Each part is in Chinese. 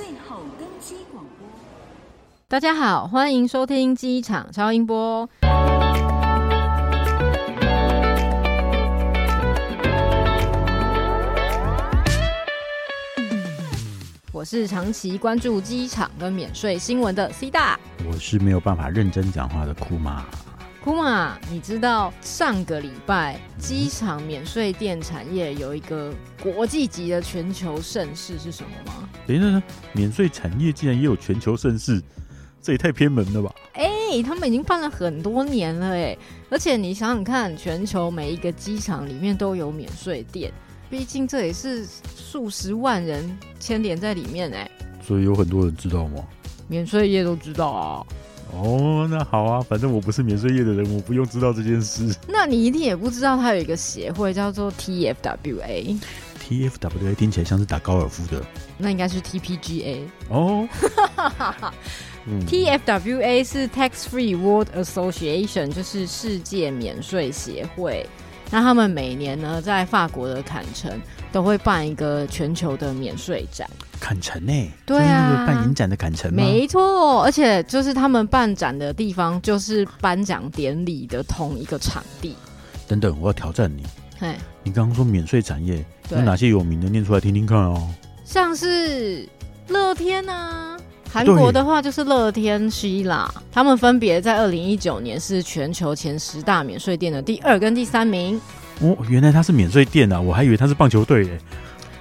最后登机广播。大家好，欢迎收听机场超音波。我是长期关注机场跟免税新闻的 C 大，我是没有办法认真讲话的库玛。库玛，你知道上个礼拜机场免税店产业有一个国际级的全球盛事是什么吗？等一下，免税产业竟然也有全球盛事，这也太偏门了吧？哎、欸，他们已经办了很多年了哎，而且你想想看，全球每一个机场里面都有免税店，毕竟这也是数十万人牵连在里面哎，所以有很多人知道吗？免税业都知道啊。哦，那好啊，反正我不是免税业的人，我不用知道这件事。那你一定也不知道，它有一个协会叫做 TFWA。TFWA 听起来像是打高尔夫的，那应该是 TPGA 哦。嗯、TFWA 是 Tax Free World Association，就是世界免税协会。那他们每年呢，在法国的坎城都会办一个全球的免税展。坎城呢？对啊，那个办影展的坎城吗？没错，而且就是他们办展的地方，就是颁奖典礼的同一个场地。等等，我要挑战你。嘿，你刚刚说免税产业有哪些有名的？念出来听听看哦。像是乐天啊，韩国的话就是乐天希啦，他们分别在二零一九年是全球前十大免税店的第二跟第三名。哦，原来他是免税店啊，我还以为他是棒球队诶。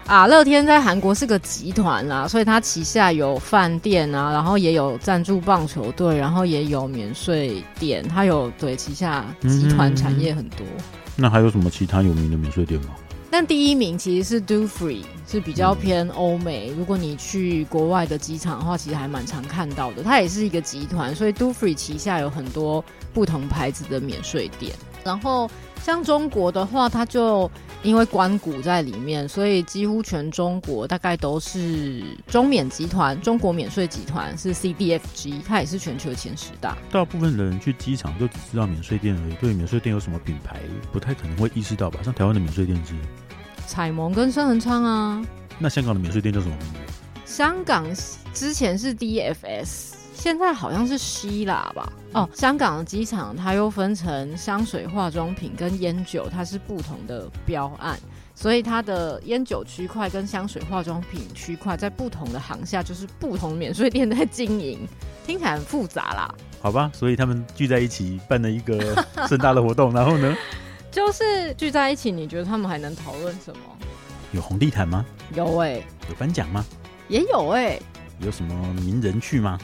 啊，乐天在韩国是个集团啦，所以它旗下有饭店啊，然后也有赞助棒球队，然后也有免税店，它有对旗下集团产业很多。嗯。那还有什么其他有名的免税店吗？但第一名其实是 Do Free，是比较偏欧美。如果你去国外的机场的话，其实还蛮常看到的。它也是一个集团，所以 Do Free 旗下有很多不同牌子的免税店。然后像中国的话，它就因为关谷在里面，所以几乎全中国大概都是中免集团，中国免税集团是 CDFG，它也是全球前十大。大部分的人去机场就只知道免税店而已，对免税店有什么品牌不太可能会意识到吧？像台湾的免税店是彩萌跟升恒昌啊。那香港的免税店叫什么名字？香港之前是 DFS。现在好像是希腊吧？哦，香港的机场它又分成香水、化妆品跟烟酒，它是不同的标案，所以它的烟酒区块跟香水、化妆品区块在不同的行下，就是不同免税店在经营，听起来很复杂啦。好吧，所以他们聚在一起办了一个盛大的活动，然后呢，就是聚在一起，你觉得他们还能讨论什么？有红地毯吗？有哎、欸。有颁奖吗？也有哎、欸。有什么名人去吗？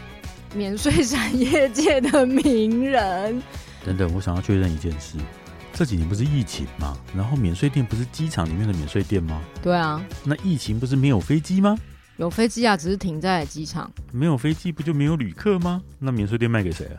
免税产业界的名人等等，我想要确认一件事：这几年不是疫情吗？然后免税店不是机场里面的免税店吗？对啊，那疫情不是没有飞机吗？有飞机啊，只是停在机场。没有飞机不就没有旅客吗？那免税店卖给谁啊？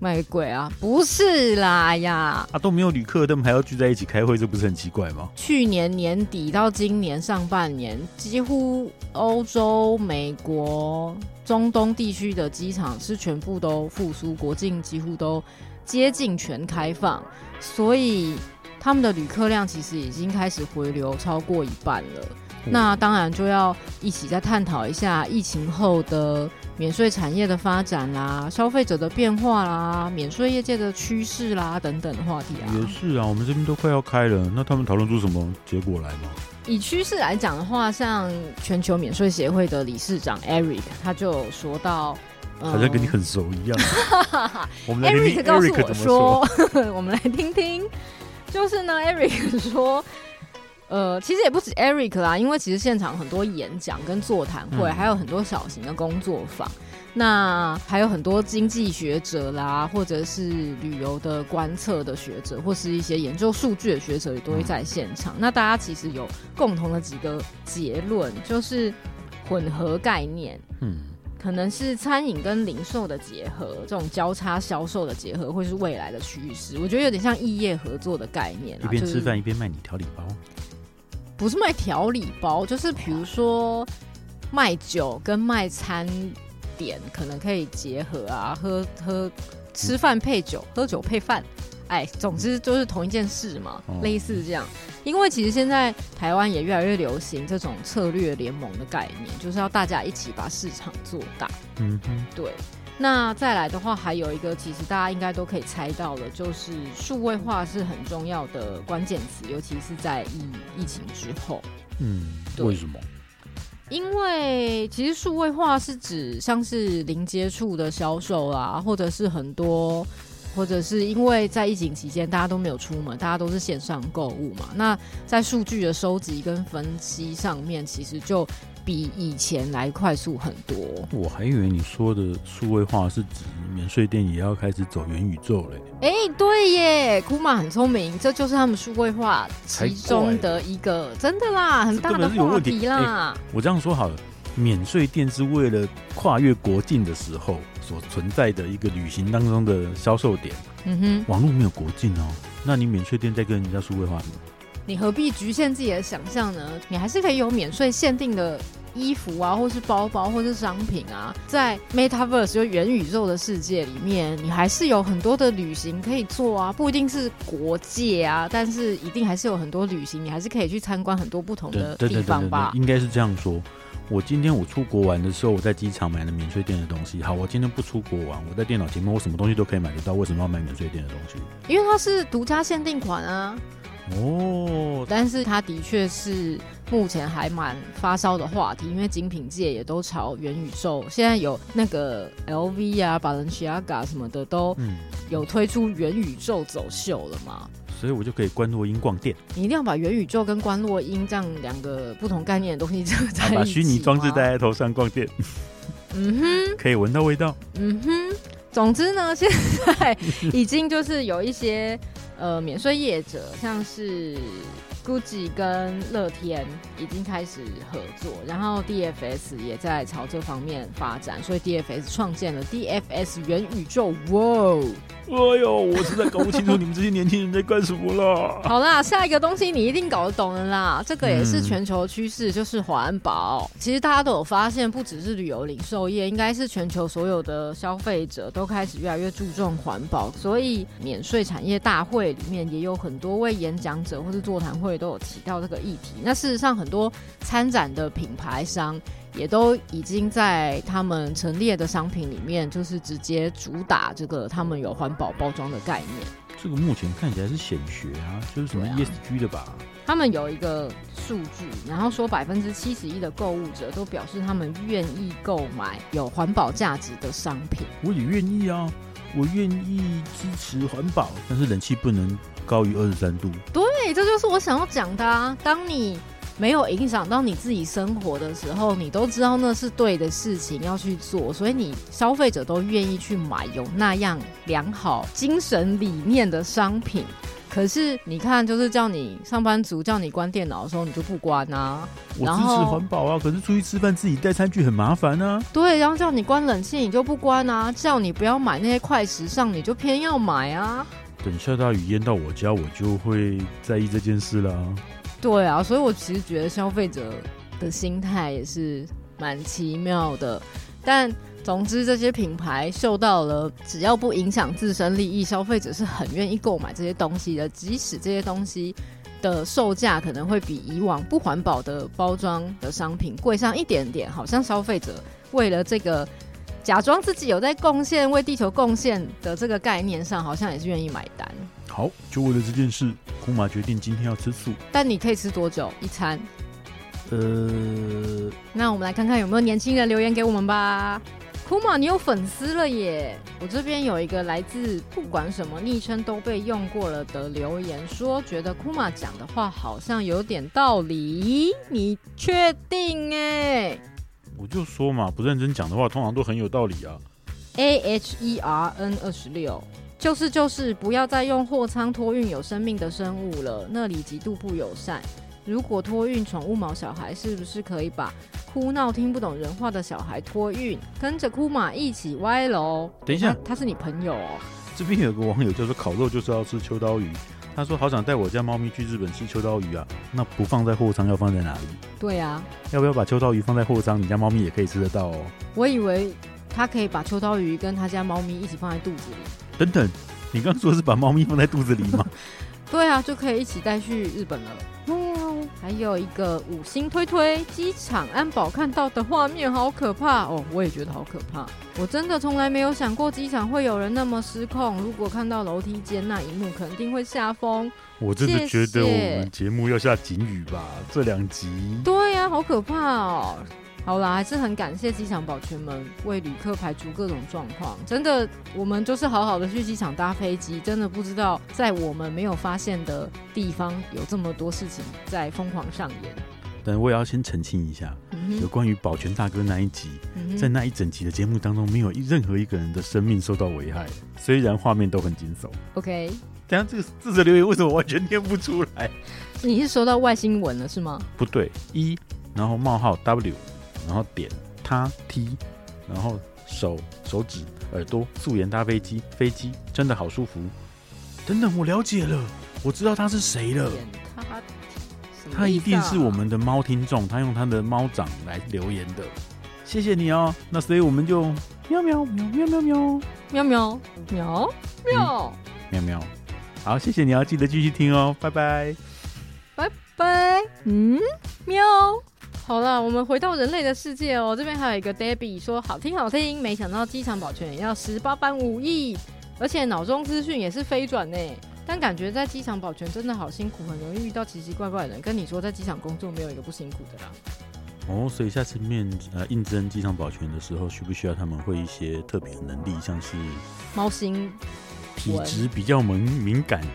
卖鬼啊？不是啦呀！啊，都没有旅客，他们还要聚在一起开会，这不是很奇怪吗？去年年底到今年上半年，几乎欧洲、美国、中东地区的机场是全部都复苏，国境几乎都接近全开放，所以他们的旅客量其实已经开始回流超过一半了。那当然就要一起再探讨一下疫情后的免税产业的发展啦，消费者的变化啦，免税业界的趋势啦等等的话题啊。也是啊，我们这边都快要开了，那他们讨论出什么结果来吗？以趋势来讲的话，像全球免税协会的理事长 Eric 他就说到，嗯、好像跟你很熟一样。我们 Eric 告诉我说，我们来听听，就是呢，Eric 说。呃，其实也不止 Eric 啦，因为其实现场很多演讲跟座谈会，嗯，还有很多小型的工作坊，那还有很多经济学者啦，或者是旅游的观测的学者，或是一些研究数据的学者也都会在现场，嗯。那大家其实有共同的几个结论，就是混合概念，嗯，可能是餐饮跟零售的结合，这种交叉销售的结合会是未来的趋势。我觉得有点像异业合作的概念，一边吃饭一边卖你调理包。不是卖调理包，就是比如说卖酒跟卖餐点可能可以结合啊，喝喝吃饭配酒，喝酒配饭，哎，总之就是同一件事嘛，哦、类似这样。因为其实现在台湾也越来越流行这种策略联盟的概念，就是要大家一起把市场做大。嗯哼，对。那再来的话，还有一个其实大家应该都可以猜到的，就是数位化是很重要的关键词，尤其是在疫疫情之后。嗯，为什么？因为其实数位化是指像是零接触的销售啦，或者是很多，或者是因为在疫情期间大家都没有出门，大家都是线上购物嘛。那在数据的收集跟分析上面，其实就比以前来快速很多。我还以为你说的数位化是指免税店也要开始走元宇宙嘞。哎、欸，对耶，Kuma 很聪明，这就是他们数位化其中的一个，真的啦，很大的话题啦。欸、我这样说好了，免税店是为了跨越国境的时候所存在的一个旅行当中的销售点。嗯哼，网络没有国境哦，那你免税店在跟人家数位化什么？你何必局限自己的想象呢？你还是可以有免税限定的。衣服啊，或是包包，或是商品啊，在 Metaverse 就元宇宙的世界里面，你还是有很多的旅行可以做啊，不一定是国界啊，但是一定还是有很多旅行，你还是可以去参观很多不同的地方吧。应该是这样说。我今天我出国玩的时候，我在机场买了免税店的东西。好，我今天不出国玩，我在电脑前面，我什么东西都可以买得到。为什么要买免税店的东西？因为它是独家限定款啊。哦，但是它的确是目前还蛮发烧的话题，因为精品界也都朝元宇宙，现在有那个 LV 啊、Balenciaga 什么的都有推出元宇宙走秀了嘛，所以我就可以观落音逛店。你一定要把元宇宙跟观落音这样两个不同概念的东西扯在一起，把虚拟装置戴在头上逛店。嗯哼，可以闻到味道。嗯哼，总之呢，现在已经就是有一些。呃，免税业者像是 Gucci 跟乐天已经开始合作，然后 DFS 也在朝这方面发展，所以 DFS 创建了 DFS 元宇宙。哇！哎呦，我实在搞不清楚你们这些年轻人在干什么了。好啦，下一个东西你一定搞得懂的啦，这个也是全球趋势，就是环保。其实大家都有发现，不只是旅游零售业，应该是全球所有的消费者都开始越来越注重环保。所以免税产业大会里面也有很多位演讲者或是座谈会都有提到这个议题。那事实上，很多参展的品牌商。也都已经在他们陈列的商品里面，就是直接主打这个他们有环保包装的概念。这个目前看起来是显学啊，就是什么 ESG 的吧？啊、他们有一个数据，然后说百分之七十一的购物者都表示他们愿意购买有环保价值的商品。我也愿意啊，我愿意支持环保，但是冷气不能高于二十三度。对，这就是我想要讲的啊。当你没有影响到你自己生活的时候，你都知道那是对的事情要去做，所以你消费者都愿意去买有那样良好精神理念的商品。可是你看，就是叫你上班族叫你关电脑的时候，你就不关啊。我支持环保啊，可是出去吃饭自己带餐具很麻烦啊。对，然后叫你关冷气，你就不关啊。叫你不要买那些快时尚，你就偏要买啊。等下大雨淹到我家，我就会在意这件事啦。对啊，所以我其实觉得消费者的心态也是蛮奇妙的。但总之，这些品牌受到了，只要不影响自身利益，消费者是很愿意购买这些东西的。即使这些东西的售价可能会比以往不环保的包装的商品贵上一点点，好像消费者为了这个假装自己有在贡献、为地球贡献的这个概念上，好像也是愿意买单。好，就为了这件事，Kuma 决定今天要吃素。但你可以吃多久一餐？呃，那我们来看看有没有年轻人留言给我们吧。Kuma，你有粉丝了耶！我这边有一个来自不管什么昵称都被用过了的留言，说觉得 Kuma 讲的话好像有点道理。你确定？哎，我就说嘛，不认真讲的话，通常都很有道理啊。A H E R N 二十六。就是就是，不要再用货仓托运有生命的生物了，那里极度不友善。如果托运宠物毛小孩，是不是可以把哭闹听不懂人话的小孩托运，跟着 Kuma 一起歪楼？等一下，他是你朋友哦。这边有个网友就说烤肉就是要吃秋刀鱼，他说好想带我家猫咪去日本吃秋刀鱼啊。那不放在货仓要放在哪里？对啊，要不要把秋刀鱼放在货仓？你家猫咪也可以吃得到哦。我以为他可以把秋刀鱼跟他家猫咪一起放在肚子里。等等，你刚说是把猫咪放在肚子里吗？对啊，就可以一起带去日本了。还有一个五星推推，机场安保看到的画面好可怕哦！我也觉得好可怕。我真的从来没有想过机场会有人那么失控。如果看到楼梯间那一幕，肯定会吓疯。我真的觉得我们节目要下警语吧？这两集。对呀、啊，好可怕哦。好啦，还是很感谢机场保全们为旅客排除各种状况。真的，我们就是好好的去机场搭飞机，真的不知道在我们没有发现的地方有这么多事情在疯狂上演。但我也要先澄清一下，嗯、有关于保全大哥那一集，嗯、在那一整集的节目当中，没有任何一个人的生命受到危害。虽然画面都很惊悚。OK，等下这个这则留言为什么完全念不出来？你是收到外星文了是吗？不对，一然后冒号 W。然后点他踢然后手手指耳朵素颜搭飞机，飞机真的好舒服。等等，我了解了，我知道他是谁了。他他一定是我们的猫听众，他用他的猫掌来留言的。谢谢你哦。那所以我们就喵喵喵喵喵喵喵喵喵喵喵喵。好，谢谢你要记得继续听哦，拜拜拜拜。嗯，喵。好了，我们回到人类的世界哦。这边还有一个 Debbie 说好听好听，没想到机场保全也要十八般武艺，而且脑中资讯也是飞转呢。但感觉在机场保全真的好辛苦，很容易遇到奇奇怪怪的人。跟你说，在机场工作没有一个不辛苦的啦。哦，所以下次面呃应征机场保全的时候，需不需要他们会一些特别的能力，像是猫星体质比较敏敏感的？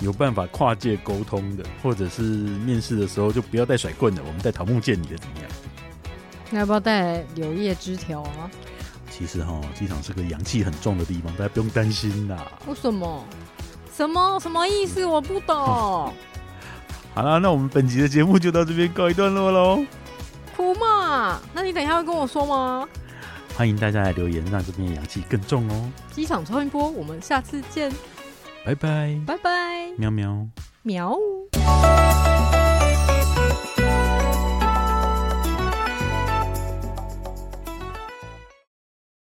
有办法跨界沟通的，或者是面试的时候就不要带甩棍的，我们带桃木剑，你的怎么样？那要不要带柳叶枝条啊？其实哈，机场是个阳气很重的地方，大家不用担心啦。为什么？什么什么意思？我不懂。哦、好了，那我们本集的节目就到这边告一段落喽。哭嘛？那你等一下会跟我说吗？欢迎大家来留言，让这边阳气更重哦。机场超音波，我们下次见。拜拜，拜拜，喵喵，喵。